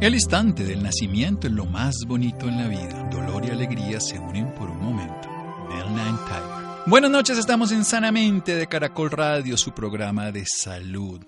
El instante del nacimiento es lo más bonito en la vida. Dolor y alegría se unen por un momento. Nine Tiger. Buenas noches, estamos en Sanamente de Caracol Radio, su programa de salud.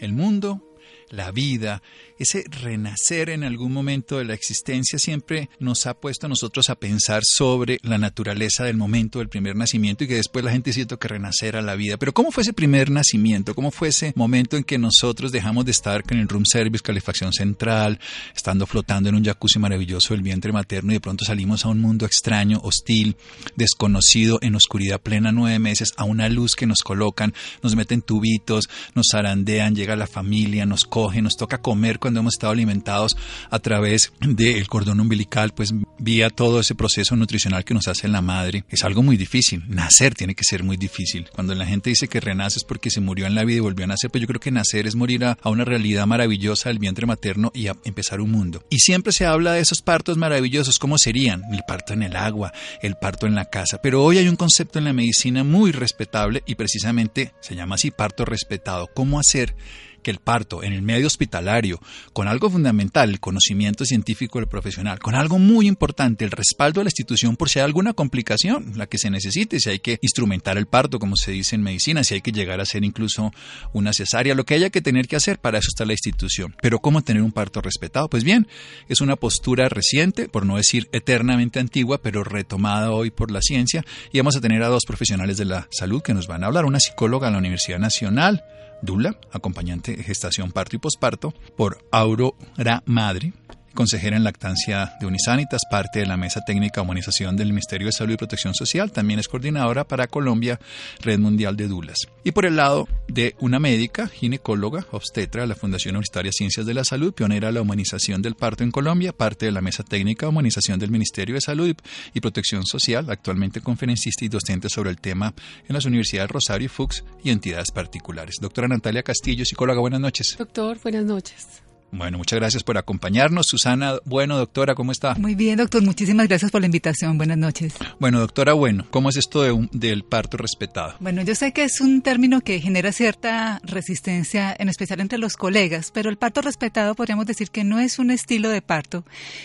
El mundo la vida, ese renacer en algún momento de la existencia siempre nos ha puesto a nosotros a pensar sobre la naturaleza del momento del primer nacimiento y que después la gente siente que renacer a la vida. Pero ¿cómo fue ese primer nacimiento? ¿Cómo fue ese momento en que nosotros dejamos de estar con el room service, calefacción central, estando flotando en un jacuzzi maravilloso del vientre materno y de pronto salimos a un mundo extraño, hostil, desconocido, en oscuridad plena nueve meses, a una luz que nos colocan, nos meten tubitos, nos zarandean, llega la familia, nos nos toca comer cuando hemos estado alimentados a través del cordón umbilical, pues vía todo ese proceso nutricional que nos hace la madre. Es algo muy difícil. Nacer tiene que ser muy difícil. Cuando la gente dice que renace es porque se murió en la vida y volvió a nacer, pues yo creo que nacer es morir a, a una realidad maravillosa del vientre materno y a empezar un mundo. Y siempre se habla de esos partos maravillosos, ¿cómo serían? El parto en el agua, el parto en la casa. Pero hoy hay un concepto en la medicina muy respetable y precisamente se llama así parto respetado. ¿Cómo hacer que el parto en el medio hospitalario, con algo fundamental, el conocimiento científico del profesional, con algo muy importante, el respaldo de la institución por si hay alguna complicación, la que se necesite, si hay que instrumentar el parto, como se dice en medicina, si hay que llegar a hacer incluso una cesárea, lo que haya que tener que hacer, para eso está la institución. Pero ¿cómo tener un parto respetado? Pues bien, es una postura reciente, por no decir eternamente antigua, pero retomada hoy por la ciencia, y vamos a tener a dos profesionales de la salud que nos van a hablar, una psicóloga de la Universidad Nacional, Dula, acompañante de gestación, parto y posparto, por Aurora Madre, consejera en lactancia de Unisanitas, parte de la Mesa Técnica de Humanización del Ministerio de Salud y Protección Social, también es coordinadora para Colombia, Red Mundial de Dulas. Y por el lado de una médica, ginecóloga, obstetra de la Fundación Universitaria Ciencias de la Salud, pionera de la humanización del parto en Colombia, parte de la Mesa Técnica de Humanización del Ministerio de Salud y Protección Social, actualmente conferencista y docente sobre el tema en las universidades Rosario y Fuchs y entidades particulares. Doctora Natalia Castillo, psicóloga, buenas noches. Doctor, buenas noches. Bueno, muchas gracias por acompañarnos. Susana, bueno, doctora, ¿cómo está? Muy bien, doctor, muchísimas gracias por la invitación. Buenas noches. Bueno, doctora, bueno, ¿cómo es esto de del parto respetado? Bueno, yo sé que es un término que genera cierta resistencia, en especial entre los colegas, pero el parto respetado podríamos decir que no es un estilo de parto,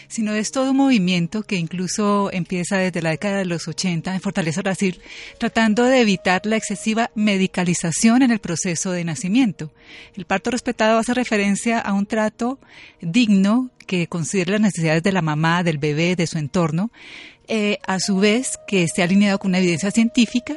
sino es todo un movimiento que incluso empieza desde la década de los 80 en Fortaleza Brasil, tratando de evitar la excesiva medicalización en el proceso de nacimiento. El parto respetado hace referencia a un trato digno que considere las necesidades de la mamá, del bebé, de su entorno, eh, a su vez que esté alineado con una evidencia científica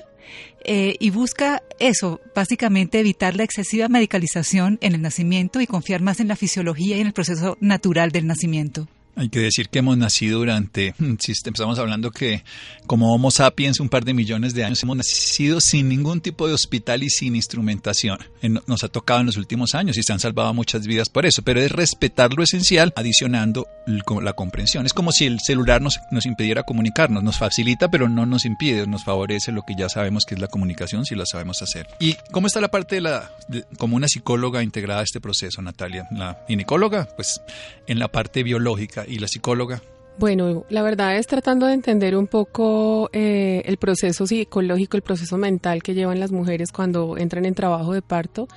eh, y busca eso, básicamente evitar la excesiva medicalización en el nacimiento y confiar más en la fisiología y en el proceso natural del nacimiento. Hay que decir que hemos nacido durante, mm, si empezamos hablando que como Homo sapiens un par de millones de años, hemos nacido sin ningún tipo de hospital y sin instrumentación. Nos ha tocado en los últimos años y se han salvado muchas vidas por eso, pero es respetar lo esencial adicionando la comprensión. Es como si el celular nos, nos impidiera comunicarnos, nos facilita pero no nos impide, nos favorece lo que ya sabemos que es la comunicación si la sabemos hacer. ¿Y cómo está la parte de la, como una psicóloga integrada a este proceso, Natalia? La ginecóloga, pues en la parte biológica y la psicóloga? Bueno, la verdad es tratando de entender un poco eh, el proceso psicológico, el proceso mental que llevan las mujeres cuando entran en trabajo de parto,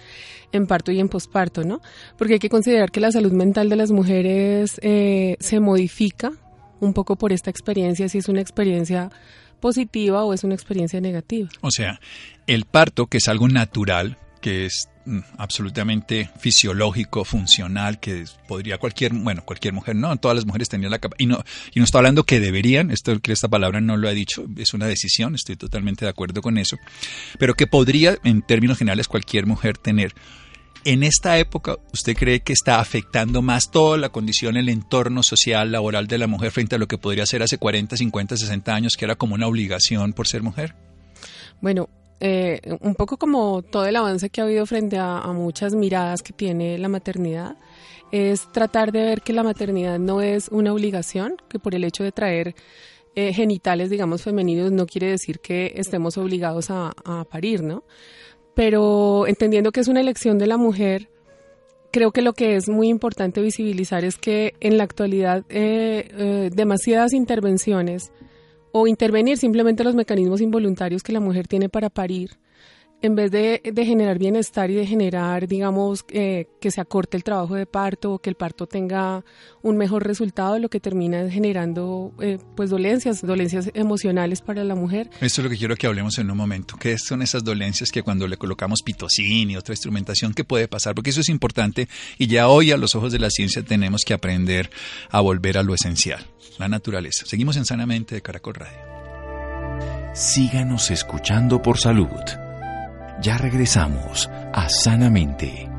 en parto y en posparto, ¿no? Porque hay que considerar que la salud mental de las mujeres eh, se modifica un poco por esta experiencia, si es una experiencia positiva o es una experiencia negativa. O sea, el parto, que es algo natural, que es absolutamente fisiológico, funcional, que podría cualquier, bueno, cualquier mujer, no, todas las mujeres tenían la capacidad, y no, y no está hablando que deberían, esto, que esta palabra no lo ha dicho, es una decisión, estoy totalmente de acuerdo con eso, pero que podría, en términos generales, cualquier mujer tener. En esta época, ¿usted cree que está afectando más toda la condición, el entorno social, laboral de la mujer frente a lo que podría ser hace 40, 50, 60 años, que era como una obligación por ser mujer? Bueno, eh, un poco como todo el avance que ha habido frente a, muchas miradas que tiene la maternidad, es tratar de ver que la maternidad no es una obligación, que por el hecho de traer eh, genitales, digamos, femeninos, no quiere decir que estemos obligados a, parir, ¿no? Pero entendiendo que es una elección de la mujer, creo que lo que es muy importante visibilizar es que en la actualidad eh, demasiadas intervenciones o intervenir simplemente los mecanismos involuntarios que la mujer tiene para parir, en vez de, generar bienestar y de generar, digamos, eh, que se acorte el trabajo de parto o que el parto tenga un mejor resultado, lo que termina es generando, eh, pues, dolencias, dolencias emocionales para la mujer. Esto es lo que quiero que hablemos en un momento. ¿Qué son esas dolencias que cuando le colocamos pitocin y otra instrumentación, qué puede pasar? Porque eso es importante y ya hoy a los ojos de la ciencia tenemos que aprender a volver a lo esencial, la naturaleza. Seguimos en Sanamente de Caracol Radio. Síganos escuchando por salud. Ya regresamos a Sanamente.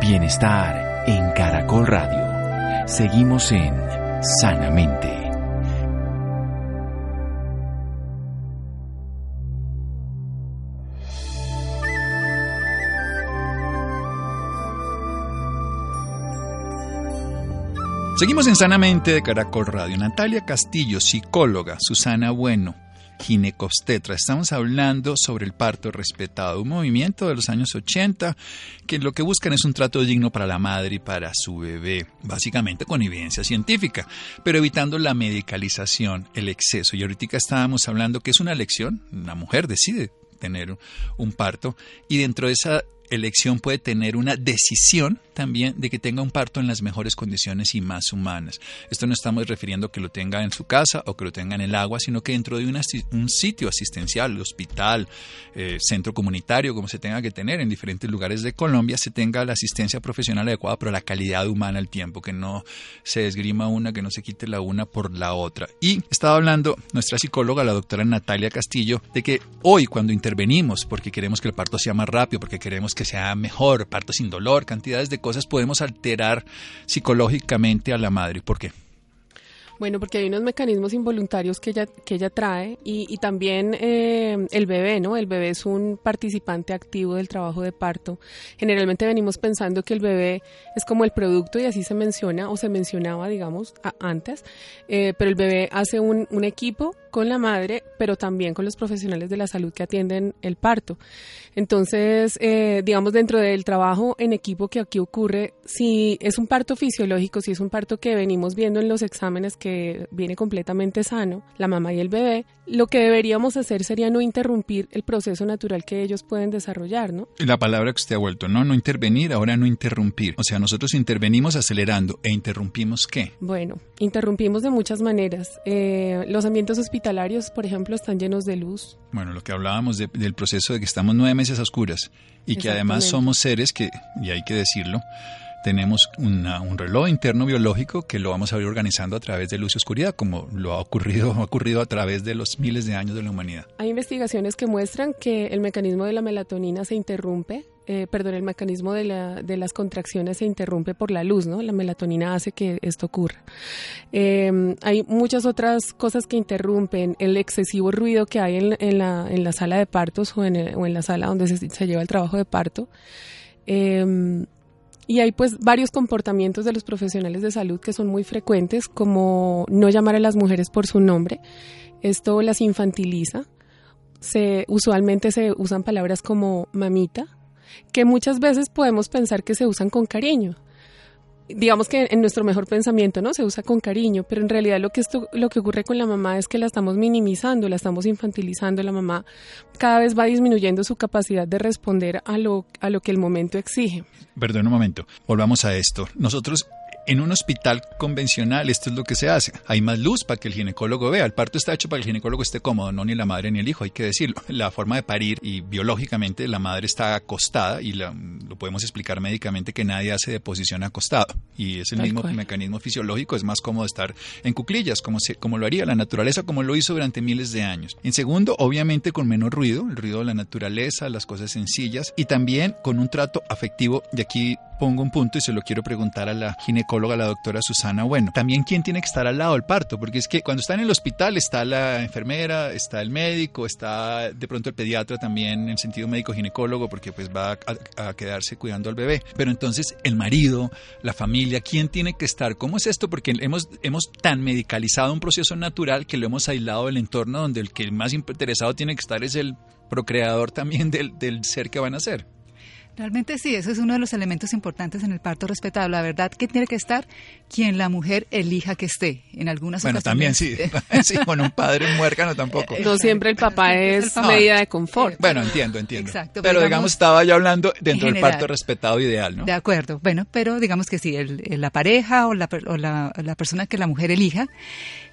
Bienestar en Caracol Radio. Seguimos en Sanamente. Seguimos en Sanamente de Caracol Radio. Natalia Castillo, psicóloga, Susana Bueno, ginecobstetra. Estamos hablando sobre el parto respetado, un movimiento de los años 80 que lo que buscan es un trato digno para la madre y para su bebé, básicamente con evidencia científica, pero evitando la medicalización, el exceso. Y ahorita estábamos hablando que es una elección, una mujer decide tener un parto y dentro de esa elección puede tener una decisión también de que tenga un parto en las mejores condiciones y más humanas. Esto no estamos refiriendo que lo tenga en su casa o que lo tenga en el agua, sino que dentro de un sitio asistencial, hospital, eh, centro comunitario, como se tenga que tener en diferentes lugares de Colombia, se tenga la asistencia profesional adecuada, pero la calidad humana al tiempo, que no se esgrima una, que no se quite la una por la otra. Y estaba hablando nuestra psicóloga, la doctora Natalia Castillo, de que hoy cuando intervenimos, porque queremos que el parto sea más rápido, porque queremos que sea mejor, parto sin dolor, cantidades de cosas podemos alterar psicológicamente a la madre. ¿Por qué? Bueno, porque hay unos mecanismos involuntarios que ella, que ella trae y, también eh, el bebé, ¿no? El bebé es un participante activo del trabajo de parto. Generalmente venimos pensando que el bebé es como el producto y así se menciona o se mencionaba, digamos, antes, eh, pero el bebé hace un, un equipo con la madre, pero también con los profesionales de la salud que atienden el parto. Entonces, eh, digamos, dentro del trabajo en equipo que aquí ocurre, si es un parto fisiológico, si es un parto que venimos viendo en los exámenes que viene completamente sano, la mamá y el bebé, lo que deberíamos hacer sería no interrumpir el proceso natural que ellos pueden desarrollar, ¿no? La palabra que usted ha vuelto, ¿no? No intervenir, ahora no interrumpir. O sea, nosotros intervenimos acelerando e interrumpimos qué? Bueno, interrumpimos de muchas maneras. Eh, los ambientes hospitalarios, por ejemplo, están llenos de luz. Bueno, lo que hablábamos del proceso de que estamos nueve meses a oscuras y que además somos seres que, y hay que decirlo, tenemos un reloj interno biológico que lo vamos a ir organizando a través de luz y oscuridad, como lo ha ocurrido, ha ocurrido a través de los miles de años de la humanidad. Hay investigaciones que muestran que el mecanismo de la melatonina se interrumpe, eh, perdón, el mecanismo de, la, de, las contracciones se interrumpe por la luz, ¿no? La melatonina hace que esto ocurra. Em, hay muchas otras cosas que interrumpen el excesivo ruido que hay en, en, la, en la, sala de partos o en, o en la sala donde se, se, lleva el trabajo de parto. Eh, y hay pues varios comportamientos de los profesionales de salud que son muy frecuentes, como no llamar a las mujeres por su nombre. Esto las infantiliza. Se, usualmente se usan palabras como mamita, que muchas veces podemos pensar que se usan con cariño, digamos que en nuestro mejor pensamiento, ¿no? Se usa con cariño, pero en realidad lo que esto, lo que ocurre con la mamá es que la estamos minimizando, la estamos infantilizando, la mamá cada vez va disminuyendo su capacidad de responder a lo, a lo que el momento exige. Perdón un momento, volvamos a esto. Nosotros en un hospital convencional esto es lo que se hace. Hay más luz para que el ginecólogo vea. El parto está hecho para que el ginecólogo esté cómodo, no ni la madre ni el hijo, hay que decirlo. La forma de parir y biológicamente la madre está acostada y podemos explicar médicamente que nadie hace de posición acostado. Y es el mismo mecanismo fisiológico, es más cómodo estar en cuclillas, como, se, como lo haría la naturaleza, como lo hizo durante miles de años. En segundo, obviamente con menos ruido, el ruido de la naturaleza, las cosas sencillas y también con un trato afectivo. Y aquí pongo un punto y se lo quiero preguntar a la ginecóloga, la doctora Susana. Bueno, también quién tiene que estar al lado del parto, porque es que cuando está en el hospital está la enfermera, está el médico, está de pronto el pediatra también en sentido médico ginecólogo, porque pues va a, a cuidando al bebé. Pero entonces el marido, la familia, ¿quién tiene que estar? ¿Cómo es esto? Porque hemos, hemos tan medicalizado un proceso natural que lo hemos aislado del entorno donde el que más interesado tiene que estar es el procreador también del, del ser que van a ser. Realmente sí, eso es uno de los elementos importantes en el parto respetado. La verdad que tiene que estar quien la mujer elija que esté. En algunas bueno, también sí, sí, con un padre muérgano tampoco. No siempre el papá es medida de confort. Bueno, entiendo, entiendo. Exacto. Pero, digamos, estaba yo hablando dentro del parto respetado ideal, ¿no? De acuerdo. Bueno, pero digamos que sí, el, la pareja o, la, o la, la persona que la mujer elija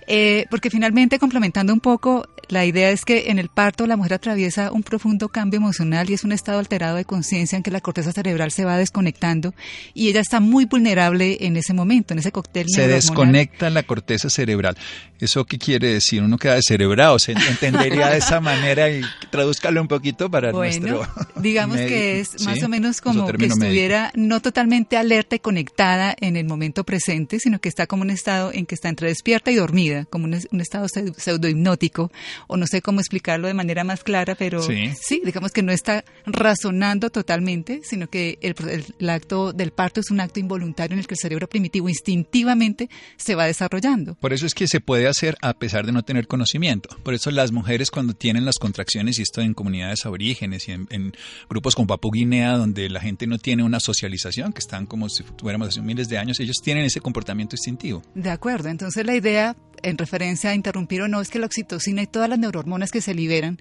eh, porque finalmente, complementando un poco, la idea es que en el parto la mujer atraviesa un profundo cambio emocional y es un estado alterado de conciencia en que la corteza cerebral se va desconectando y ella está muy vulnerable en ese momento, en ese cóctel. Se desconecta la corteza cerebral. ¿Eso qué quiere decir? Uno queda descerebrado, se entendería de esa manera y tradúzcalo un poquito para bueno, digamos que es más o menos como que estuviera no totalmente alerta y conectada en el momento presente, sino que está como un estado en que está entre despierta y dormida como un, estado pseudo hipnótico, o no sé cómo explicarlo de manera más clara, pero sí, digamos que no está razonando totalmente, sino que el, acto del parto es un acto involuntario en el que el cerebro primitivo instintivamente se va desarrollando. Por eso es que se puede hacer a pesar de no tener conocimiento. Por eso las mujeres cuando tienen las contracciones, y esto en comunidades aborígenes y en, grupos como Papú Guinea, donde la gente no tiene una socialización, que están como si tuviéramos hace miles de años, ellos tienen ese comportamiento instintivo. De acuerdo, entonces la idea en referencia a interrumpir o no, es que la oxitocina y todas las neurohormonas que se liberan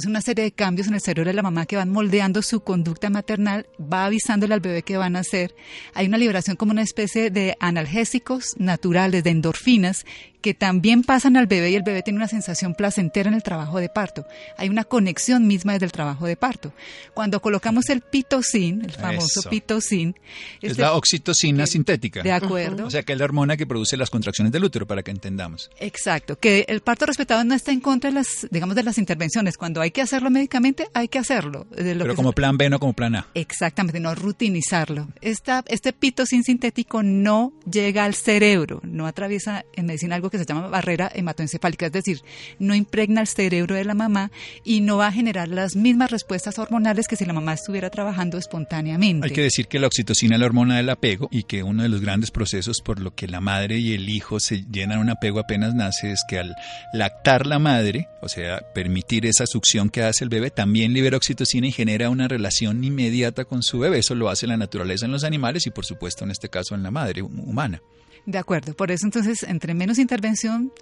es una serie de cambios en el cerebro de la mamá que van moldeando su conducta maternal, va avisándole al bebé que van a hacer. Hay una liberación como una especie de analgésicos naturales, de endorfinas, que también pasan al bebé y el bebé tiene una sensación placentera en el trabajo de parto. Hay una conexión misma desde el trabajo de parto. Cuando colocamos el pitocin, el famoso pitocin... Es la oxitocina sintética. De acuerdo. O sea, que es la hormona que produce las contracciones del útero, para que entendamos. Exacto. Que el parto respetado no está en contra de las, digamos, de las intervenciones. Cuando hay que hacerlo médicamente, hay que hacerlo. Pero como plan B, no como plan A. Exactamente, no rutinizarlo. Esta, este pitocin sintético no llega al cerebro, no atraviesa en medicina algo que se llama barrera hematoencefálica, es decir, no impregna el cerebro de la mamá y no va a generar las mismas respuestas hormonales que si la mamá estuviera trabajando espontáneamente. Hay que decir que la oxitocina es la hormona del apego y que uno de los grandes procesos por lo que la madre y el hijo se llenan un apego apenas nace es que al lactar la madre, o sea, permitir esa succión que hace el bebé, también libera oxitocina y genera una relación inmediata con su bebé. Eso lo hace la naturaleza en los animales y por supuesto en este caso en la madre humana. De acuerdo, por eso entonces entre menos intervención,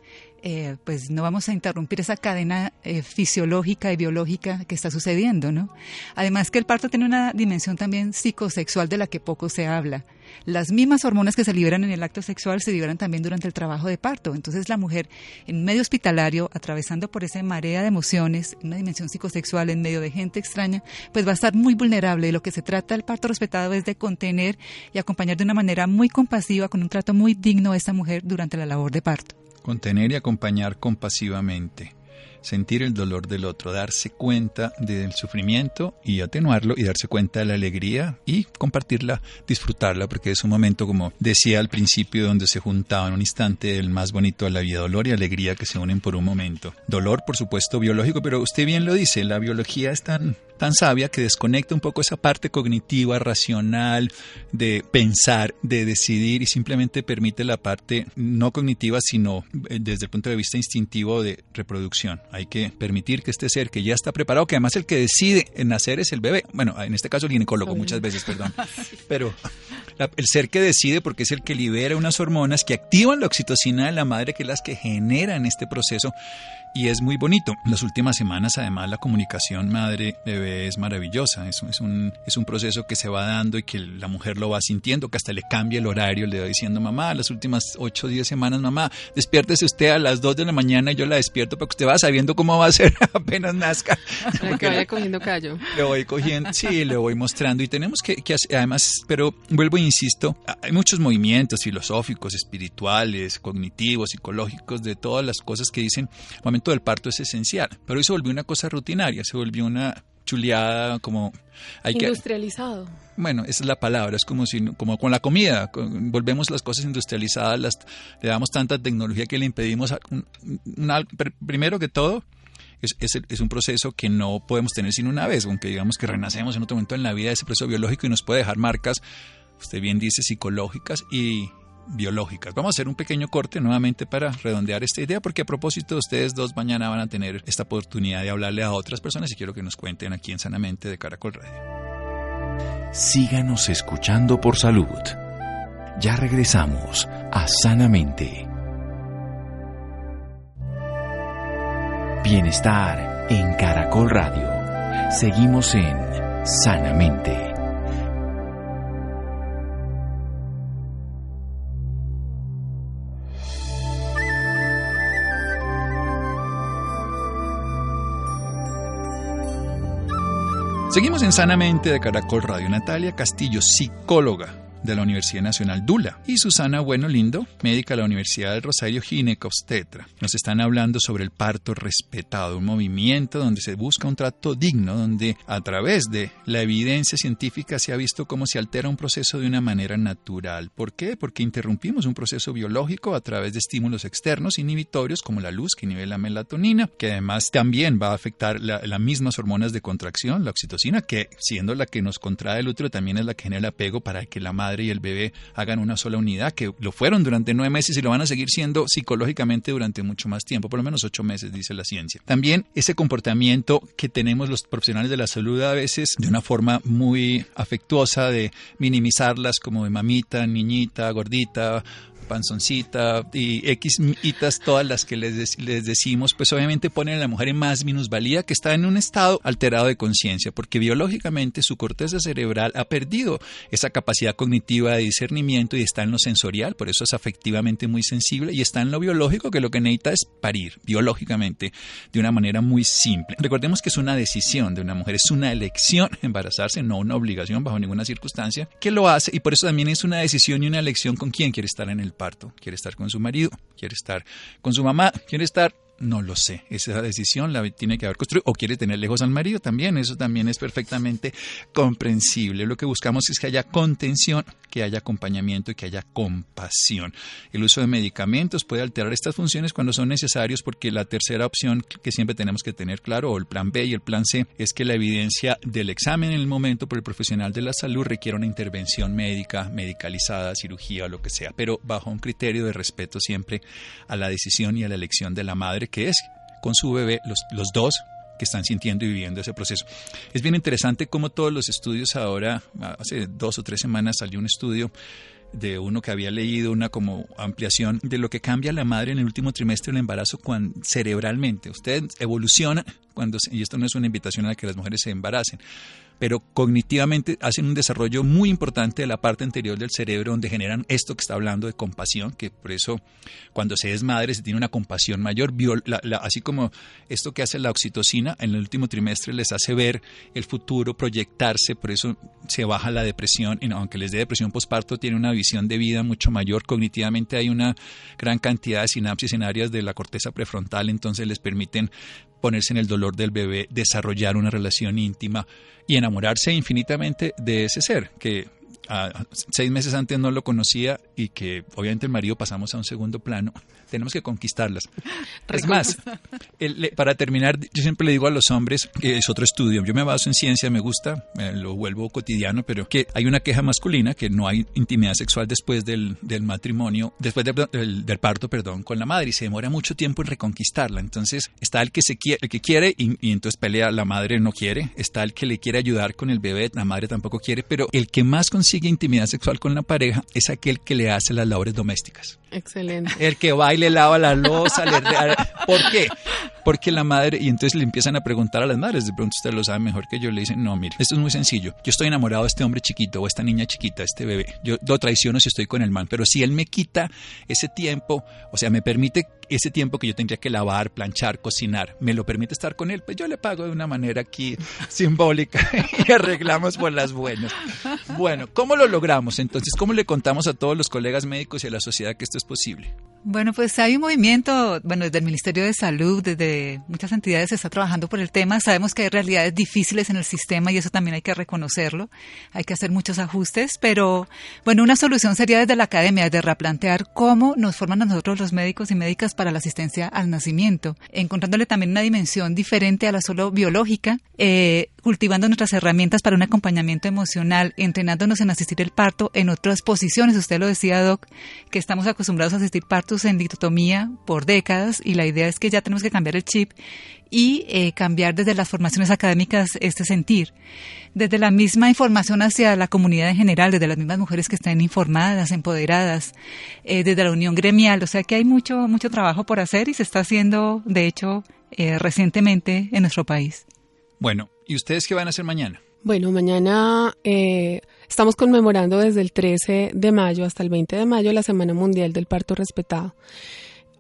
eh, pues no vamos a interrumpir esa cadena eh, fisiológica y biológica que está sucediendo, ¿no? Además que el parto tiene una dimensión también psicosexual de la que poco se habla. Las mismas hormonas que se liberan en el acto sexual se liberan también durante el trabajo de parto. Entonces la mujer en medio hospitalario, atravesando por esa marea de emociones, una dimensión psicosexual en medio de gente extraña, pues va a estar muy vulnerable. Lo que se trata del parto respetado es de contener y acompañar de una manera muy compasiva, con un trato muy digno a esta mujer durante la labor de parto. Contener y acompañar compasivamente sentir el dolor del otro, darse cuenta del sufrimiento y atenuarlo y darse cuenta de la alegría y compartirla, disfrutarla, porque es un momento, como decía al principio, donde se juntaban un instante el más bonito de la vida, dolor y alegría que se unen por un momento. Dolor, por supuesto, biológico, pero usted bien lo dice, la biología es tan tan sabia que desconecta un poco esa parte cognitiva, racional, de pensar, de decidir y simplemente permite la parte no cognitiva, sino eh, desde el punto de vista instintivo de reproducción. Hay que permitir que este ser que ya está preparado, que además el que decide en nacer es el bebé, bueno, en este caso el ginecólogo muchas veces, perdón, pero el ser que decide porque es el que libera unas hormonas que activan la oxitocina de la madre, que es las que generan este proceso y es muy bonito. Las últimas semanas, además, la comunicación madre-bebé es maravillosa. Es, es, un, es un proceso que se va dando y que la mujer lo va sintiendo, que hasta le cambia el horario, le va diciendo, mamá, las últimas 8 o 10 semanas, mamá, despiértese usted a las 2 de la mañana y yo la despierto para que usted va sabiendo cómo va a ser apenas nazca. Para que vaya cogiendo callo. Le voy cogiendo, sí, le voy mostrando y tenemos que, que además, pero vuelvo e insisto, hay muchos movimientos filosóficos, espirituales, cognitivos, psicológicos, de todas las cosas que dicen, momento del parto es esencial, pero hoy se volvió una cosa rutinaria, se volvió una chuleada, como hay Industrializado. bueno, esa es la palabra, es como si como con la comida, volvemos las cosas industrializadas, las, le damos tanta tecnología que le impedimos, primero que todo, es, es, un proceso que no podemos tener sin una vez, aunque digamos que renacemos en otro momento en la vida, ese proceso biológico y nos puede dejar marcas, usted bien dice, psicológicas y biológicas. Vamos a hacer un pequeño corte nuevamente para redondear esta idea, porque a propósito, ustedes dos mañana van a tener esta oportunidad de hablarle a otras personas y quiero que nos cuenten aquí en Sanamente de Caracol Radio. Síganos escuchando por salud. Ya regresamos a Sanamente. Bienestar en Caracol Radio. Seguimos en Sanamente. Seguimos en Sanamente de Caracol Radio. Natalia Castillo, psicóloga de la Universidad Nacional Dula y Susana Bueno Lindo, médica de la Universidad del Rosario Ginecobstetra. Nos están hablando sobre el parto respetado, un movimiento donde se busca un trato digno, donde a través de la evidencia científica se ha visto cómo se altera un proceso de una manera natural. ¿Por qué? Porque interrumpimos un proceso biológico a través de estímulos externos inhibitorios como la luz que inhibe la melatonina, que además también va a afectar las mismas hormonas de contracción, la oxitocina, que siendo la que nos contrae el útero también es la que genera el apego para que la madre y el bebé hagan una sola unidad, que lo fueron durante nueve meses y lo van a seguir siendo psicológicamente durante mucho más tiempo, por lo menos ocho meses, dice la ciencia. También ese comportamiento que tenemos los profesionales de la salud a veces de una forma muy afectuosa de minimizarlas como de mamita, niñita, gordita, panzoncita y X todas las que les, les decimos, pues obviamente ponen a la mujer en más minusvalía que está en un estado alterado de conciencia, porque biológicamente su corteza cerebral ha perdido esa capacidad cognitiva de discernimiento y está en lo sensorial, por eso es afectivamente muy sensible, y está en lo biológico, que lo que necesita es parir biológicamente de una manera muy simple. Recordemos que es una decisión de una mujer, es una elección embarazarse, no una obligación bajo ninguna circunstancia, que lo hace, y por eso también es una decisión y una elección con quién quiere estar en el parto, quiere estar con su marido, quiere estar con su mamá, quiere estar no lo sé. Esa decisión la tiene que haber construido. O quiere tener lejos al marido también. Eso también es perfectamente comprensible. Lo que buscamos es que haya contención, que haya acompañamiento y que haya compasión. El uso de medicamentos puede alterar estas funciones cuando son necesarios porque la tercera opción que siempre tenemos que tener claro, o el plan B y el plan C, es que la evidencia del examen en el momento por el profesional de la salud requiere una intervención médica, medicalizada, cirugía o lo que sea, pero bajo un criterio de respeto siempre a la decisión y a la elección de la madre que es con su bebé, los, los dos que están sintiendo y viviendo ese proceso. Es bien interesante cómo todos los estudios ahora, hace dos o tres semanas salió un estudio de uno que había leído una como ampliación de lo que cambia la madre en el último trimestre del embarazo cuando, cerebralmente. Usted evoluciona cuando, y esto no es una invitación a que las mujeres se embaracen, pero cognitivamente hacen un desarrollo muy importante de la parte anterior del cerebro donde generan esto que está hablando de compasión, que por eso cuando se es madre se tiene una compasión mayor, así como esto que hace la oxitocina en el último trimestre les hace ver el futuro, proyectarse, por eso se baja la depresión, y aunque les dé depresión postparto, tiene una visión de vida mucho mayor, cognitivamente hay una gran cantidad de sinapsis en áreas de la corteza prefrontal, entonces les permiten ponerse en el dolor del bebé, desarrollar una relación íntima y enamorarse infinitamente de ese ser que seis meses antes no lo conocía y que obviamente el marido pasamos a un segundo plano, tenemos que conquistarlas. Es más, para terminar, yo siempre le digo a los hombres, que es otro estudio, yo me baso en ciencia, me gusta, lo vuelvo cotidiano, pero que hay una queja masculina, que no hay intimidad sexual después del, matrimonio, después del, parto, perdón, con la madre y se demora mucho tiempo en reconquistarla. Entonces está el que, se quiere, el que quiere y, y entonces pelea, la madre no quiere, está el que le quiere ayudar con el bebé, la madre tampoco quiere, pero el que más consigue intimidad sexual con la pareja es aquel que le hace las labores domésticas. Excelente. El que va y le lava la losa. le... ¿Por qué? Porque la madre, y entonces le empiezan a preguntar a las madres, de pronto usted lo sabe mejor que yo, le dicen, no, mire, esto es muy sencillo. Yo estoy enamorado de este hombre chiquito o esta niña chiquita, este bebé. Yo lo traiciono si estoy con el man, pero si él me quita ese tiempo, o sea, me permite ese tiempo que yo tendría que lavar, planchar, cocinar, me lo permite estar con él, pues yo le pago de una manera aquí simbólica y arreglamos por las buenas. Bueno, ¿cómo lo logramos entonces? ¿Cómo le contamos a todos los colegas médicos y a la sociedad que esto es posible? Bueno, pues hay un movimiento, bueno, desde el Ministerio de Salud, desde muchas entidades se está trabajando por el tema. Sabemos que hay realidades difíciles en el sistema y eso también hay que reconocerlo. Hay que hacer muchos ajustes, pero bueno, una solución sería desde la academia, de replantear cómo nos forman a nosotros los médicos y médicas para la asistencia al nacimiento, encontrándole también una dimensión diferente a la solo biológica, eh, cultivando nuestras herramientas para un acompañamiento emocional, entrenándonos en asistir el parto en otras posiciones. Usted lo decía, Doc, que estamos acostumbrados a asistir partos en dictotomía por décadas y la idea es que ya tenemos que cambiar el chip y eh, cambiar desde las formaciones académicas este sentir. Desde la misma información hacia la comunidad en general, desde las mismas mujeres que están informadas, empoderadas, eh, desde la unión gremial. O sea que hay mucho, mucho trabajo por hacer y se está haciendo, de hecho, eh, recientemente en nuestro país. Bueno, ¿y ustedes qué van a hacer mañana? Bueno, mañana estamos conmemorando desde el 13 de mayo hasta el 20 de mayo la Semana Mundial del Parto Respetado.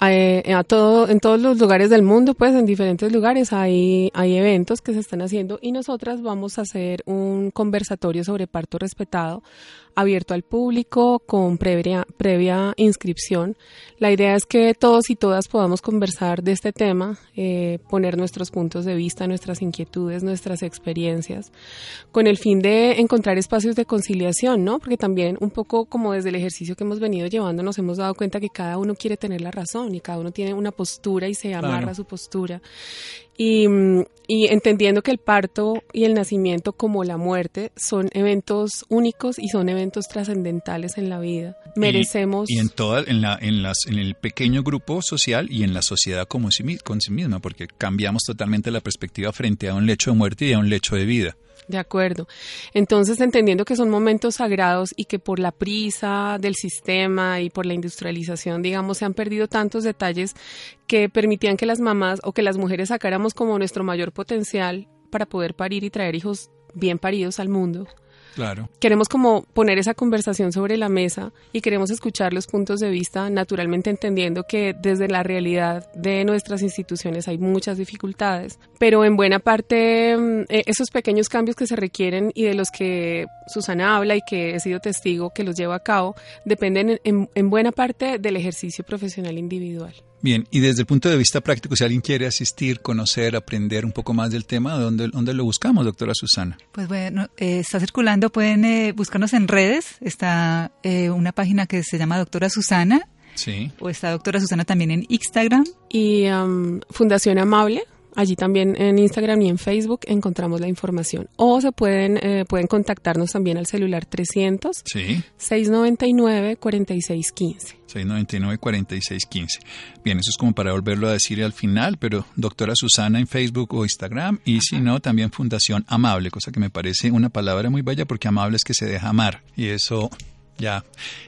Eh, en todos los lugares del mundo, pues en diferentes lugares hay, hay eventos que se están haciendo y nosotras vamos a hacer un conversatorio sobre parto respetado abierto al público con previa, previa inscripción. La idea es que todos y todas podamos conversar de este tema, eh, poner nuestros puntos de vista, nuestras inquietudes, nuestras experiencias, con el fin de encontrar espacios de conciliación, ¿no? Porque también un poco como desde el ejercicio que hemos venido llevando nos hemos dado cuenta que cada uno quiere tener la razón y cada uno tiene una postura y se amarra a su postura. Y, y, entendiendo que el parto y el nacimiento como la muerte son eventos únicos y son eventos trascendentales en la vida. Merecemos... Y, en, toda, en, la, en, las, en el pequeño grupo social y en la sociedad como sí, con sí misma, porque cambiamos totalmente la perspectiva frente a un lecho de muerte y a un lecho de vida. De acuerdo. Entonces, entendiendo que son momentos sagrados y que por la prisa del sistema y por la industrialización, digamos, se han perdido tantos detalles que permitían que las mamás o que las mujeres sacáramos como nuestro mayor potencial para poder parir y traer hijos bien paridos al mundo. Claro. Queremos como poner esa conversación sobre la mesa y queremos escuchar los puntos de vista, naturalmente entendiendo que desde la realidad de nuestras instituciones hay muchas dificultades, pero en buena parte mm, eh, esos pequeños cambios que se requieren y de los que Susana habla y que he sido testigo que los lleva a cabo, dependen en buena parte del ejercicio profesional individual. Bien, y desde el punto de vista práctico, si alguien quiere asistir, conocer, aprender un poco más del tema, ¿dónde, dónde lo buscamos, doctora Susana? Pues bueno, eh, está circulando, pueden eh, buscarnos en redes, está eh, una página que se llama Doctora Susana, sí. o está Doctora Susana también en Instagram. Y um, Fundación Amable, Allí también en Instagram y en Facebook encontramos la información. O se pueden, eh, pueden contactarnos también al celular 300 sí. 699 4615. 699 4615. Bien, eso es como para volverlo a decir al final, pero doctora Susana en Facebook o Instagram y si no, también Fundación Amable, cosa que me parece una palabra muy bella porque amable es que se deja amar y eso ya,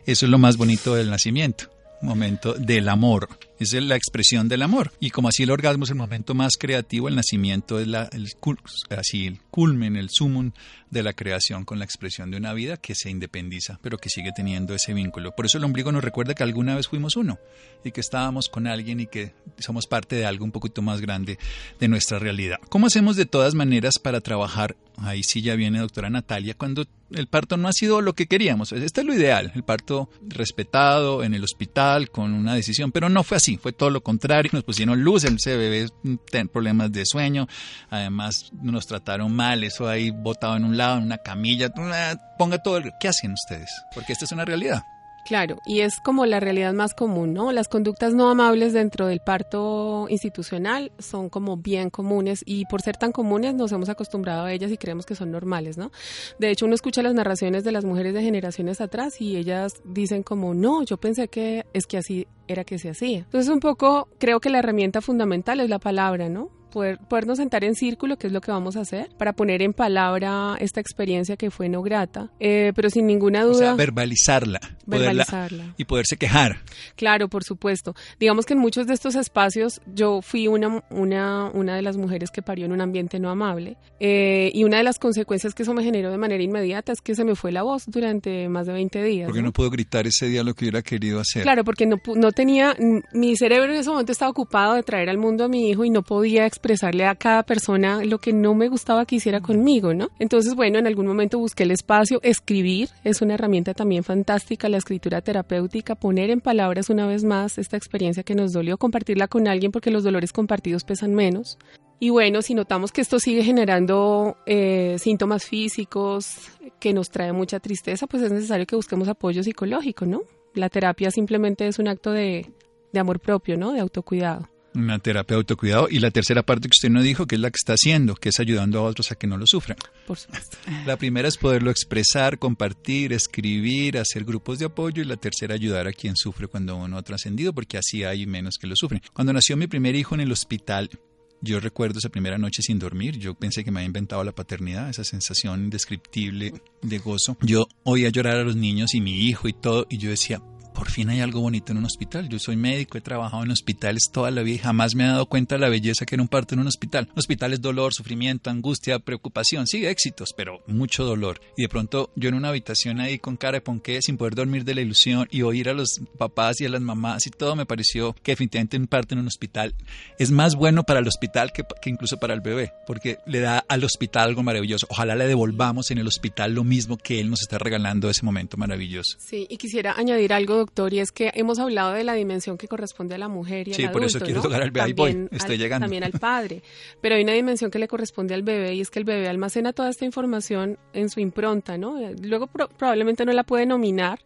eso es lo más bonito del nacimiento momento del amor. Es la expresión del amor. Y como así el orgasmo es el momento más creativo, el nacimiento es la, el, así el culmen, el sumum de la creación con la expresión de una vida que se independiza, pero que sigue teniendo ese vínculo. Por eso el ombligo nos recuerda que alguna vez fuimos uno y que estábamos con alguien y que somos parte de algo un poquito más grande de nuestra realidad. ¿Cómo hacemos de todas maneras para trabajar? Ahí sí ya viene doctora Natalia, cuando el parto no ha sido lo que queríamos. Este es lo ideal, el parto respetado en el hospital con una decisión, pero no fue así, fue todo lo contrario. Nos pusieron luz, el bebé tiene problemas de sueño, además nos trataron mal, eso ahí botado en un lado, en una camilla, ponga todo. ¿Qué hacen ustedes? Porque esta es una realidad. Claro, y es como la realidad más común, ¿no? Las conductas no amables dentro del parto institucional son como bien comunes y por ser tan comunes nos hemos acostumbrado a ellas y creemos que son normales, ¿no? De hecho, uno escucha las narraciones de las mujeres de generaciones atrás y ellas dicen como, no, yo pensé que es que así era que se hacía. Entonces, un poco creo que la herramienta fundamental es la palabra, ¿no? Poder, podernos sentar en círculo, que es lo que vamos a hacer, para poner en palabra esta experiencia que fue no grata, eh, pero sin ninguna duda... O sea, verbalizarla. Verbalizarla. y poderse quejar. Claro, por supuesto. Digamos que en muchos de estos espacios yo fui una, una, una de las mujeres que parió en un ambiente no amable eh, y una de las consecuencias que eso me generó de manera inmediata es que se me fue la voz durante más de 20 días. Porque no, puedo gritar ese día lo que hubiera querido hacer. Claro, porque no, no tenía, mi cerebro en ese momento estaba ocupado de traer al mundo a mi hijo y no podía expresarle a cada persona lo que no me gustaba que hiciera conmigo, ¿no? Entonces, bueno, en algún momento busqué el espacio, escribir es una herramienta también fantástica, la escritura terapéutica, poner en palabras una vez más esta experiencia que nos dolió, compartirla con alguien porque los dolores compartidos pesan menos. Y bueno, si notamos que esto sigue generando eh, síntomas físicos que nos trae mucha tristeza, pues es necesario que busquemos apoyo psicológico, ¿no? La terapia simplemente es un acto de, de amor propio, ¿no? De autocuidado. Una terapia de autocuidado. Y la tercera parte que usted no dijo, que es la que está haciendo, que es ayudando a otros a que no lo sufran. Por supuesto. La primera es poderlo expresar, compartir, escribir, hacer grupos de apoyo. Y la tercera, ayudar a quien sufre cuando uno ha trascendido, porque así hay menos que lo sufren. Cuando nació mi primer hijo en el hospital, yo recuerdo esa primera noche sin dormir, yo pensé que me había inventado la paternidad, esa sensación indescriptible de gozo. Yo oía llorar a los niños y mi hijo y todo, y yo decía, por fin hay algo bonito en un hospital. Yo soy médico, he trabajado en hospitales toda la vida y jamás me he dado cuenta de la belleza que era un parto en un hospital. Hospital es dolor, sufrimiento, angustia, preocupación, sí, éxitos, pero mucho dolor. Y de pronto yo en una habitación ahí con cara de ponqué, sin poder dormir de la ilusión y oír a los papás y a las mamás y todo me pareció que definitivamente un parto en un hospital es más bueno para el hospital que, que incluso para el bebé, porque le da al hospital algo maravilloso. Ojalá le devolvamos en el hospital lo mismo que él nos está regalando ese momento maravilloso. Sí, y quisiera añadir algo, doctor, y es que hemos hablado de la dimensión que corresponde a la mujer y Sí, al por eso adulto, quiero ¿no? tocar al bebé. Ahí También voy, estoy al- llegando. También al padre. Pero hay una dimensión que le corresponde al bebé y es que el bebé almacena toda esta información en su impronta, ¿no? Luego pro- probablemente no la puede nominar,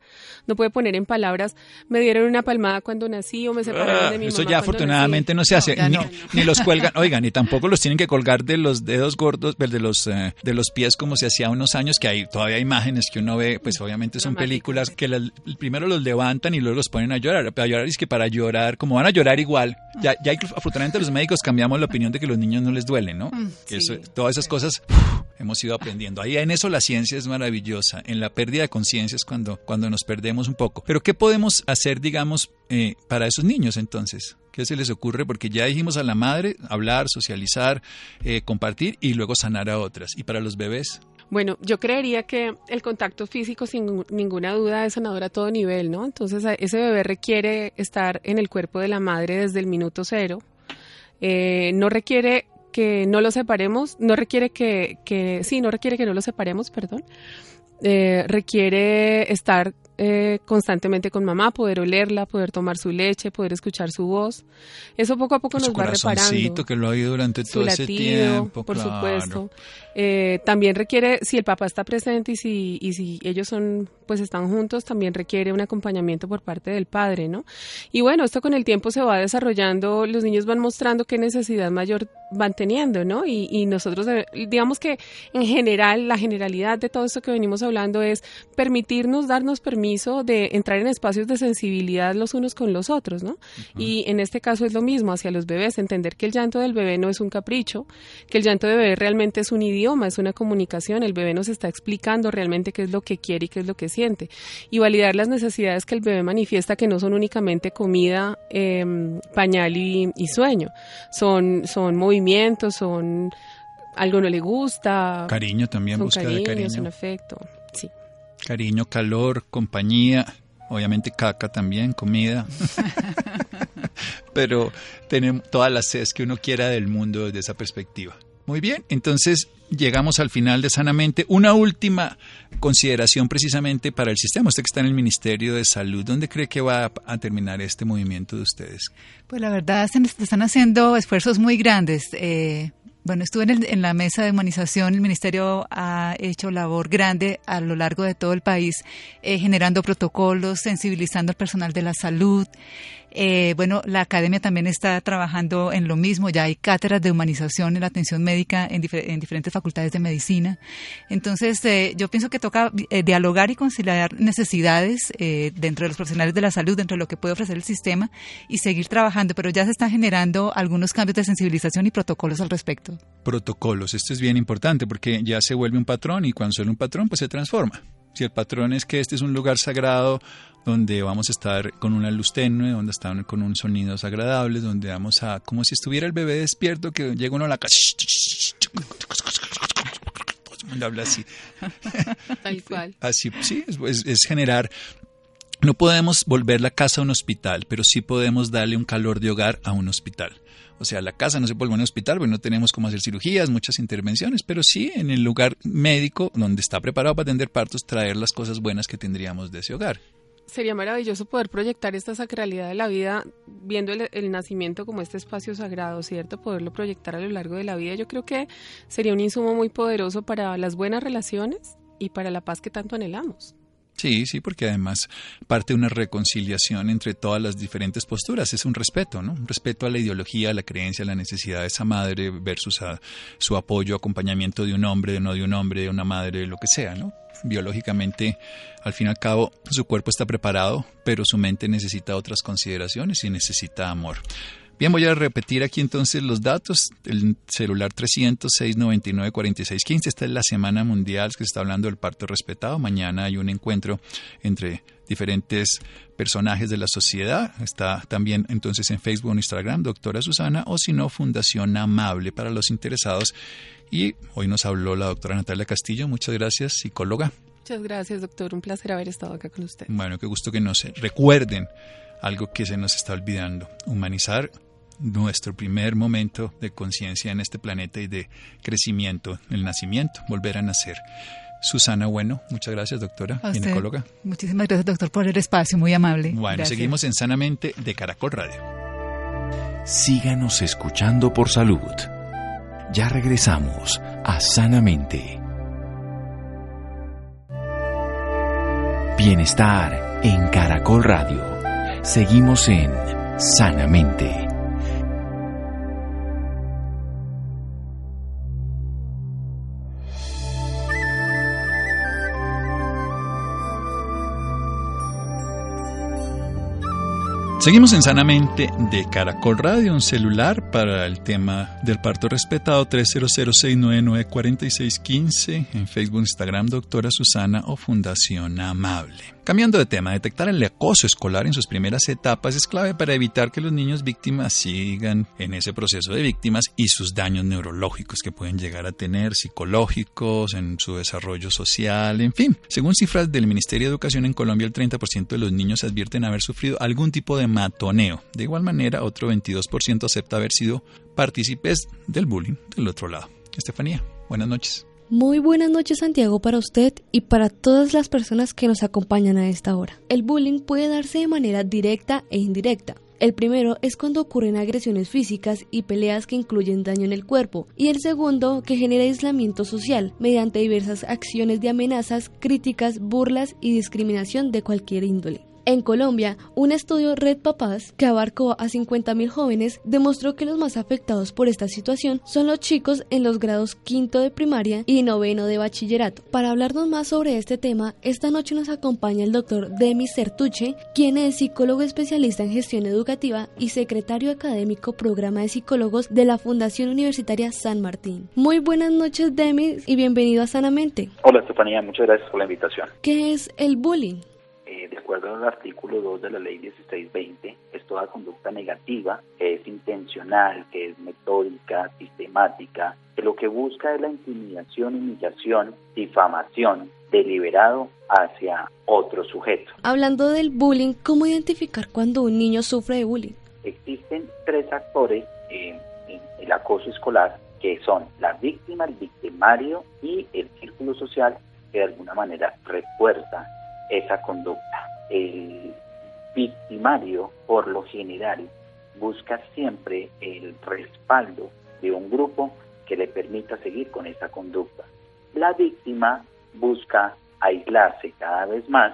no puede poner en palabras, me dieron una palmada cuando nací o me separaron de mi Ah, Eso mamá ya afortunadamente nací. no se hace, ya ni, no. ni los cuelgan, oigan, ni tampoco los tienen que colgar de los dedos gordos, de los eh, de los pies como se hacía unos años, que hay todavía imágenes que uno ve, pues obviamente son películas sí. que las- primero los levantan y luego los ponen a llorar, a llorar es que para llorar, como van a llorar igual, ya, ya afortunadamente los médicos cambiamos la opinión de que los niños no les duele, ¿no? Que eso- todas esas cosas hemos ido aprendiendo. Ahí en eso la ciencia es maravillosa, en la pérdida de conciencia es cuando, cuando nos perdemos un poco. Pero ¿qué podemos hacer, digamos, eh, para esos niños entonces? ¿Qué se les ocurre? Porque ya dijimos a la madre hablar, socializar, eh, compartir y luego sanar a otras. ¿Y para los bebés? Bueno, yo creería que el contacto físico sin ninguna duda es sanador a todo nivel, ¿no? Entonces ese bebé requiere estar en el cuerpo de la madre desde el minuto cero. Eh, no requiere que no lo separemos, no requiere que, que sí, no requiere que no lo separemos, perdón. Eh, requiere estar eh, constantemente con mamá, poder olerla, poder tomar su leche, poder escuchar su voz. Eso poco a poco Su nos va reparando que lo ha durante su todo ese latido, tiempo. por claro. supuesto. Eh, también requiere, si el papá está presente y si, y si ellos son, pues están juntos, también requiere un acompañamiento por parte del padre, ¿no? Y bueno, esto con el tiempo se va desarrollando, los niños van mostrando qué necesidad mayor van teniendo, ¿no? Y, y nosotros, debe- digamos que en general, la generalidad de todo esto que venimos hablando es permitirnos, darnos permiso de entrar en espacios de sensibilidad los unos con los otros, ¿no? Y en este caso es lo mismo hacia los bebés, entender que el llanto del bebé no es un capricho, que el llanto del bebé realmente es un idioma, es una comunicación, el bebé nos está explicando realmente qué es lo que quiere y qué es lo que siente. Y validar las necesidades que el bebé manifiesta, que no son únicamente comida, em, pañal y, y sueño, son, son movimientos, son algo no le gusta, Cariño también, de cariños, cariño. un afecto. Cariño, calor, compañía, obviamente caca también, comida. Pero tenemos todas las sedes que uno quiera del mundo desde esa perspectiva. Muy bien, entonces llegamos al final de Sanamente. Una última consideración precisamente para el sistema. Usted que está en el Ministerio de Salud, ¿dónde cree que va a, terminar este movimiento de ustedes? Pues la verdad se se están haciendo esfuerzos muy grandes. Eh, bueno, estuve en, el- en la mesa de humanización, el ministerio ha hecho labor grande a lo largo de todo el país, eh, generando protocolos, sensibilizando al personal de la salud. Eh, bueno, la academia también está trabajando en lo mismo, ya hay cátedras de humanización en la atención médica en, difer- en diferentes facultades de medicina. Entonces, eh, yo pienso que toca eh, dialogar y conciliar necesidades eh, dentro de los profesionales de la salud, dentro de lo que puede ofrecer el sistema y seguir trabajando, pero ya se están generando algunos cambios de sensibilización y protocolos al respecto. Protocolos. Esto es bien importante porque ya se vuelve un patrón y cuando suele un patrón, pues se transforma. Si el patrón es que este es un lugar sagrado donde vamos a estar con una luz tenue, donde están con un sonidos agradables, donde vamos a, como si estuviera el bebé despierto, que llega uno a la casa, habla así. Tal cual. Así, sí, es generar No podemos volver la casa a un hospital, pero sí podemos darle un calor de hogar a un hospital. O sea, la casa no se vuelve un hospital, porque no tenemos cómo hacer cirugías, muchas intervenciones, pero sí en el lugar médico donde está preparado para atender partos, traer las cosas buenas que tendríamos de ese hogar. Sería maravilloso poder proyectar esta sacralidad de la vida, viendo el, el, nacimiento como este espacio sagrado, ¿cierto? Poderlo proyectar a lo largo de la vida. Yo creo que sería un insumo muy poderoso para las buenas relaciones y para la paz que tanto anhelamos. Sí, sí, porque además parte de una reconciliación entre todas las diferentes posturas, es un respeto, ¿no? Un respeto a la ideología, a la creencia, a la necesidad de esa madre versus a su apoyo, acompañamiento de un hombre, no de un hombre, de una madre, lo que sea, ¿no? Biológicamente, al fin y al cabo, su cuerpo está preparado, pero su mente necesita otras consideraciones y necesita amor. Bien, voy a repetir aquí entonces los datos. El celular 300-699-4615. Esta es la Semana Mundial que se está hablando del parto respetado. Mañana hay un encuentro entre diferentes personajes de la sociedad. Está también entonces en Facebook o Instagram, doctora Susana, o si no, Fundación Amable para los interesados. Y hoy nos habló la doctora Natalia Castillo. Muchas gracias, psicóloga. Muchas gracias, doctor. Un placer haber estado acá con usted. Bueno, qué gusto que nos recuerden algo que se nos está olvidando, humanizar nuestro primer momento de conciencia en este planeta y de crecimiento, el nacimiento, volver a nacer. Susana Bueno, muchas gracias, doctora, ginecóloga. Muchísimas gracias, doctor, por el espacio, muy amable. Bueno, gracias. seguimos en Sanamente de Caracol Radio. Síganos escuchando por salud. Ya regresamos a Sanamente. Bienestar en Caracol Radio. Seguimos en Sanamente. Seguimos en Sanamente de Caracol Radio, un celular para el tema del parto respetado 300-699-4615 en Facebook, Instagram, doctora Susana o Fundación Amable. Cambiando de tema, detectar el acoso escolar en sus primeras etapas es clave para evitar que los niños víctimas sigan en ese proceso de víctimas y sus daños neurológicos que pueden llegar a tener, psicológicos, en su desarrollo social, en fin. Según cifras del Ministerio de Educación en Colombia, el 30% de los niños advierten haber sufrido algún tipo de matoneo. De igual manera, otro 22% acepta haber sido partícipes del bullying del otro lado. Estefanía, buenas noches. Muy buenas noches Santiago para usted y para todas las personas que nos acompañan a esta hora. El bullying puede darse de manera directa e indirecta. El primero es cuando ocurren agresiones físicas y peleas que incluyen daño en el cuerpo, y el segundo que genera aislamiento social mediante diversas acciones de amenazas, críticas, burlas y discriminación de cualquier índole. En Colombia, un estudio Red Papás que abarcó a 50.000 jóvenes demostró que los más afectados por esta situación son los chicos en los grados quinto de primaria y noveno de bachillerato. Para hablarnos más sobre este tema, esta noche nos acompaña el doctor Demis Sertuche, quien es psicólogo especialista en gestión educativa y secretario académico programa de psicólogos de la Fundación Universitaria San Martín. Muy buenas noches, Demis, y bienvenido a Sanamente. Hola, Estefanía, muchas gracias por la invitación. ¿Qué es el bullying? De acuerdo al artículo 2 de la ley 1620, es toda conducta negativa, que es intencional, que es metódica, sistemática, que lo que busca es la intimidación, humillación, difamación deliberado hacia otro sujeto. Hablando del bullying, ¿cómo identificar cuando un niño sufre de bullying? Existen tres actores en, en el acoso escolar, que son la víctima, el victimario y el círculo social que de alguna manera refuerza esa conducta. El victimario, por lo general, busca siempre el respaldo de un grupo que le permita seguir con esa conducta. La víctima busca aislarse cada vez más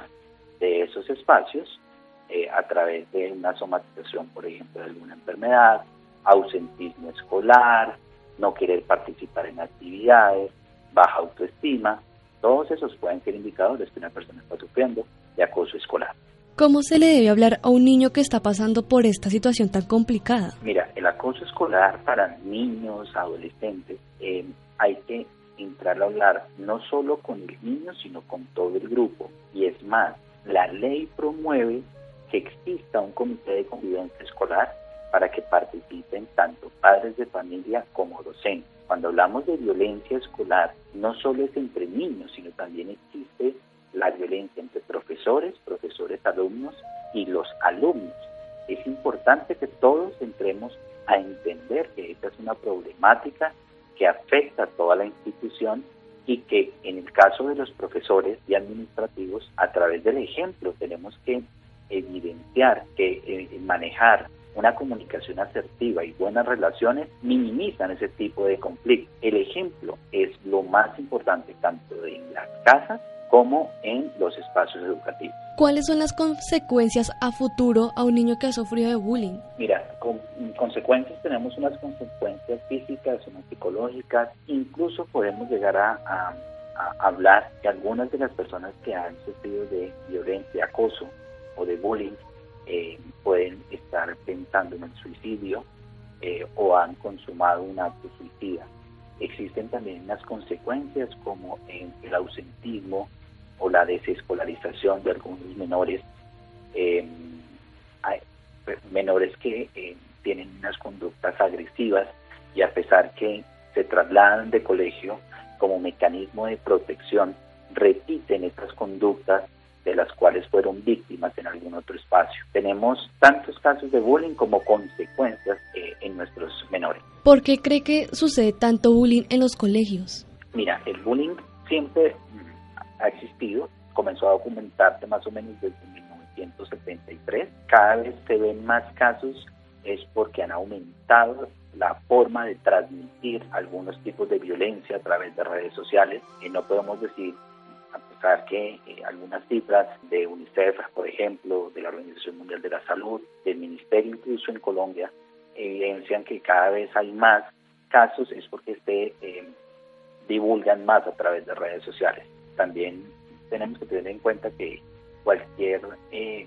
de esos espacios eh, a través de una somatización, por ejemplo, de alguna enfermedad, ausentismo escolar, no querer participar en actividades, baja autoestima, todos esos pueden ser indicadores que una persona está sufriendo de acoso escolar. ¿Cómo se le debe hablar a un niño que está pasando por esta situación tan complicada? Mira, el acoso escolar para niños, adolescentes, eh, hay que entrar a hablar no solo con el niño, sino con todo el grupo. Y es más, la ley promueve que exista un comité de convivencia escolar para que participen tanto padres de familia como docentes. Cuando hablamos de violencia escolar, no solo es entre niños, sino también existe la violencia entre profesores, profesores alumnos y los alumnos. Es importante que todos entremos a entender que esta es una problemática que afecta a toda la institución y que en el caso de los profesores y administrativos, a través del ejemplo, tenemos que evidenciar que eh, manejar una comunicación asertiva y buenas relaciones minimizan ese tipo de conflicto. El ejemplo es lo más importante tanto en las casas como en los espacios educativos. ¿Cuáles son las consecuencias a futuro a un niño que ha sufrido de bullying? Mira, con consecuencias tenemos unas consecuencias físicas, unas psicológicas, incluso podemos llegar a, hablar que algunas de las personas que han sufrido de violencia, acoso o de bullying eh, pueden estar pensando en el suicidio eh, o han consumado un acto suicida. Existen también unas consecuencias como el ausentismo o la desescolarización de algunos menores, eh, menores que tienen unas conductas agresivas y a pesar que se trasladan de colegio como mecanismo de protección, repiten estas conductas de las cuales fueron víctimas en algún otro espacio. Tenemos tantos casos de bullying como consecuencias eh, en nuestros menores. ¿Por qué cree que sucede tanto bullying en los colegios? Mira, el bullying siempre mm, ha existido, comenzó a documentarse más o menos desde 1973. Cada vez se ven más casos es porque han aumentado la forma de transmitir algunos tipos de violencia a través de redes sociales. Y no podemos decir que eh, algunas cifras de UNICEF, por ejemplo, de la Organización Mundial de la Salud, del Ministerio incluso en Colombia, evidencian que cada vez hay más casos, es porque se eh, divulgan más a través de redes sociales. También tenemos que tener en cuenta que cualquier eh,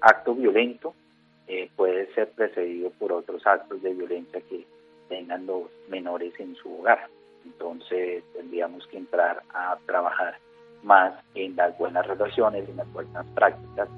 acto violento puede ser precedido por otros actos de violencia que tengan los menores en su hogar. Entonces tendríamos que entrar a trabajar más en las buenas relaciones, en las buenas prácticas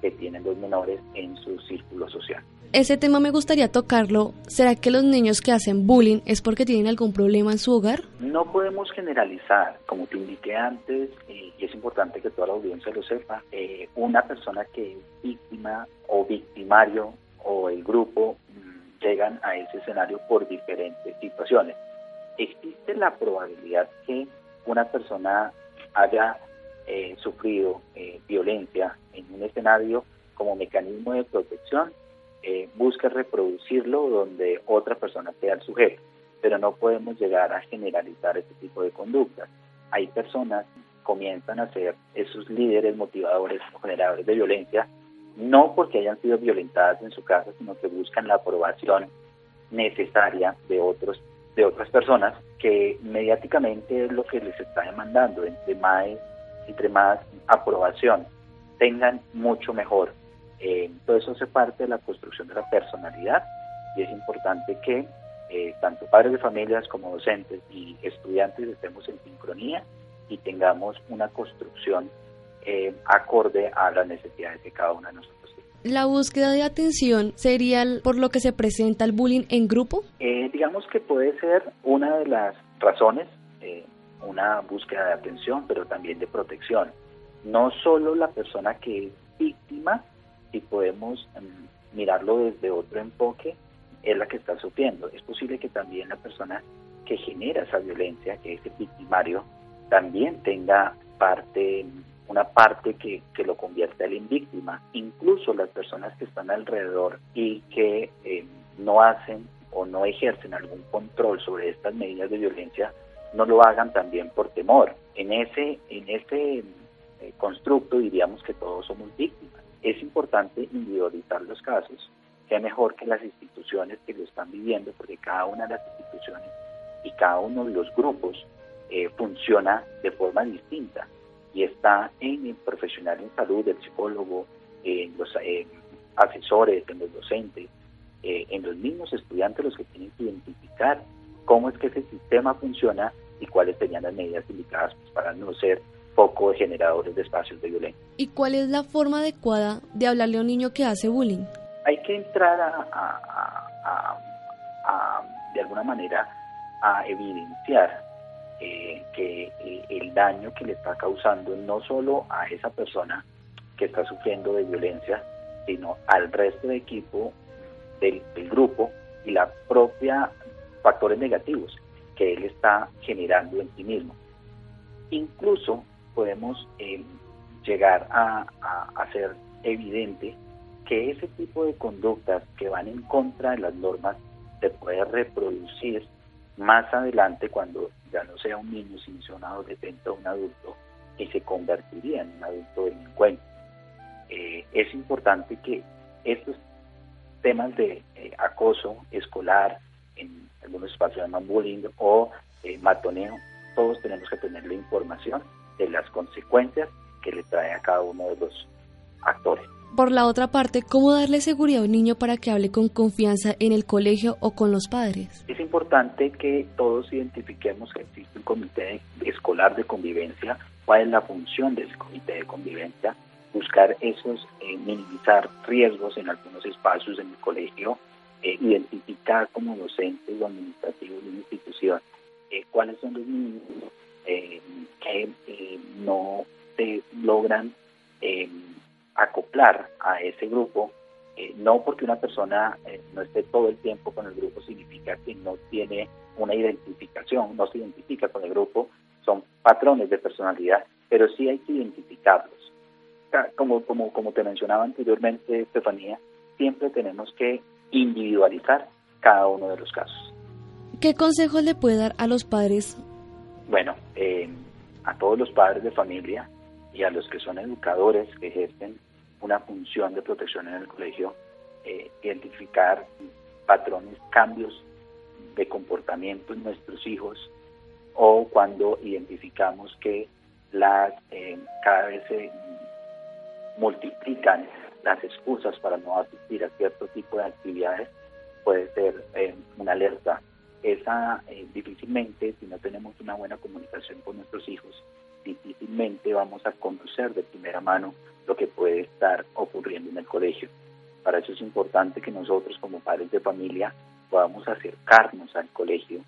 que tienen los menores en su círculo social. Ese tema me gustaría tocarlo. ¿Será que los niños que hacen bullying es porque tienen algún problema en su hogar? No podemos generalizar, como te indiqué antes, eh, y es importante que toda la audiencia lo sepa, eh, una persona que es víctima o victimario o el grupo mm, llegan a ese escenario por diferentes situaciones. Existe la probabilidad que una persona haya eh, sufrido eh, violencia en un escenario como mecanismo de protección, eh, busca reproducirlo donde otra persona sea el sujeto, pero no podemos llegar a generalizar este tipo de conductas. Hay personas que comienzan a ser esos líderes motivadores o generadores de violencia, no porque hayan sido violentadas en su casa, sino que buscan la aprobación necesaria de otros de otras personas que mediáticamente es lo que les está demandando, entre más, entre más aprobación tengan mucho mejor. Eh, todo eso hace parte de la construcción de la personalidad y es importante que eh, tanto padres de familias como docentes y estudiantes estemos en sincronía y tengamos una construcción eh, acorde a las necesidades de cada uno de nosotros. ¿La búsqueda de atención sería por lo que se presenta el bullying en grupo? Eh, digamos que puede ser una de las razones, eh, una búsqueda de atención, pero también de protección. No solo la persona que es víctima, si podemos mm, mirarlo desde otro enfoque, es la que está sufriendo. Es posible que también la persona que genera esa violencia, que es el victimario, también tenga parte una parte que, que lo convierte en víctima. Incluso las personas que están alrededor y que eh, no hacen o no ejercen algún control sobre estas medidas de violencia, no lo hagan también por temor. En ese, en ese eh, constructo diríamos que todos somos víctimas. Es importante individualizar los casos, sea mejor que las instituciones que lo están viviendo, porque cada una de las instituciones y cada uno de los grupos eh, funciona de forma distinta y está en el profesional en salud, el psicólogo, en los asesores, en los docentes, eh, en los mismos estudiantes los que tienen que identificar cómo es que ese sistema funciona y cuáles serían las medidas indicadas pues, para no ser poco generadores de espacios de violencia. ¿Y cuál es la forma adecuada de hablarle a un niño que hace bullying? Hay que entrar a, a de alguna manera, a evidenciar eh, que eh, el daño que le está causando no solo a esa persona que está sufriendo de violencia, sino al resto del equipo, del, grupo y la propia factores negativos que él está generando en sí mismo. Incluso podemos eh, llegar a, a hacer evidente que ese tipo de conductas que van en contra de las normas se puede reproducir más adelante cuando ya no sea un niño, sino sea un adolescente o un adulto y se convertiría en un adulto delincuente. Eh, es importante que estos temas de eh, acoso escolar, en algunos espacios llaman bullying o eh, matoneo, todos tenemos que tener la información de las consecuencias que le trae a cada uno de los actores. Por la otra parte, ¿cómo darle seguridad a un niño para que hable con confianza en el colegio o con los padres? Es importante que todos identifiquemos que existe un comité escolar de convivencia, cuál es la función de ese comité de convivencia, buscar esos, eh, minimizar riesgos en algunos espacios en el colegio, eh, identificar como docentes o administrativos de una institución eh, cuáles son los niños que no se logran acoplar a ese grupo, eh, no porque una persona eh, no esté todo el tiempo con el grupo significa que no tiene una identificación, no se identifica con el grupo, son patrones de personalidad, pero sí hay que identificarlos. Como, como, como te mencionaba anteriormente, Estefanía, siempre tenemos que individualizar cada uno de los casos. ¿Qué consejos le puede dar a los padres? Bueno, eh, a todos los padres de familia y a los que son educadores que ejercen una función de protección en el colegio, eh, identificar patrones, cambios de comportamiento en nuestros hijos o cuando identificamos que las eh, cada vez se multiplican las excusas para no asistir a cierto tipo de actividades, puede ser eh, una alerta. Esa difícilmente, si no tenemos una buena comunicación con nuestros hijos, difícilmente vamos a conocer de primera mano lo que puede estar ocurriendo en el colegio. Para eso es importante que nosotros como padres de familia podamos acercarnos al colegio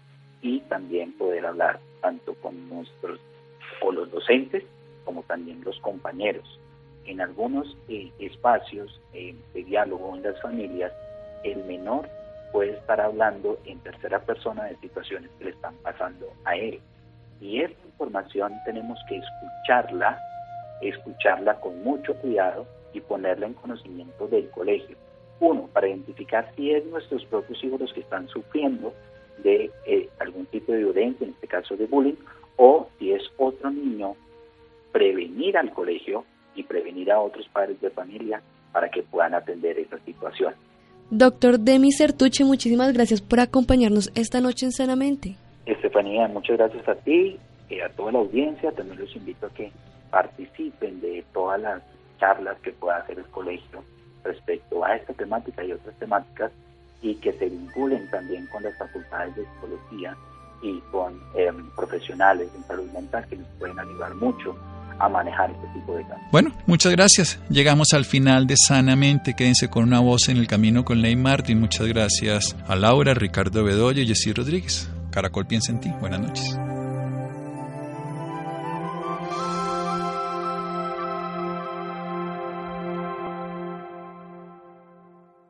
y también poder hablar tanto con nuestros o los docentes como también los compañeros. En algunos eh, espacios eh, de diálogo en las familias, el menor puede estar hablando en tercera persona de situaciones que le están pasando a él. Y esta información tenemos que escucharla, escucharla con mucho cuidado y ponerla en conocimiento del colegio. Uno, para identificar si es nuestros propios hijos los que están sufriendo de eh, algún tipo de violencia, en este caso de bullying, o si es otro niño, prevenir al colegio y prevenir a otros padres de familia para que puedan atender esa situación. Doctor Demi Sertuche, muchísimas gracias por acompañarnos esta noche en Sanamente. Estefanía, muchas gracias a ti y a toda la audiencia. También los invito a que participen de todas las charlas que pueda hacer el colegio respecto a esta temática y otras temáticas y que se vinculen también con las facultades de psicología y con em, profesionales en salud mental que nos pueden ayudar mucho a manejar este tipo de casos. Bueno, muchas gracias. Llegamos al final de Sanamente. Quédense con una voz en el camino con Ley Martin. Muchas gracias a Laura, Ricardo Bedoya y Jessy Rodríguez. Caracol piensa en ti. Buenas noches.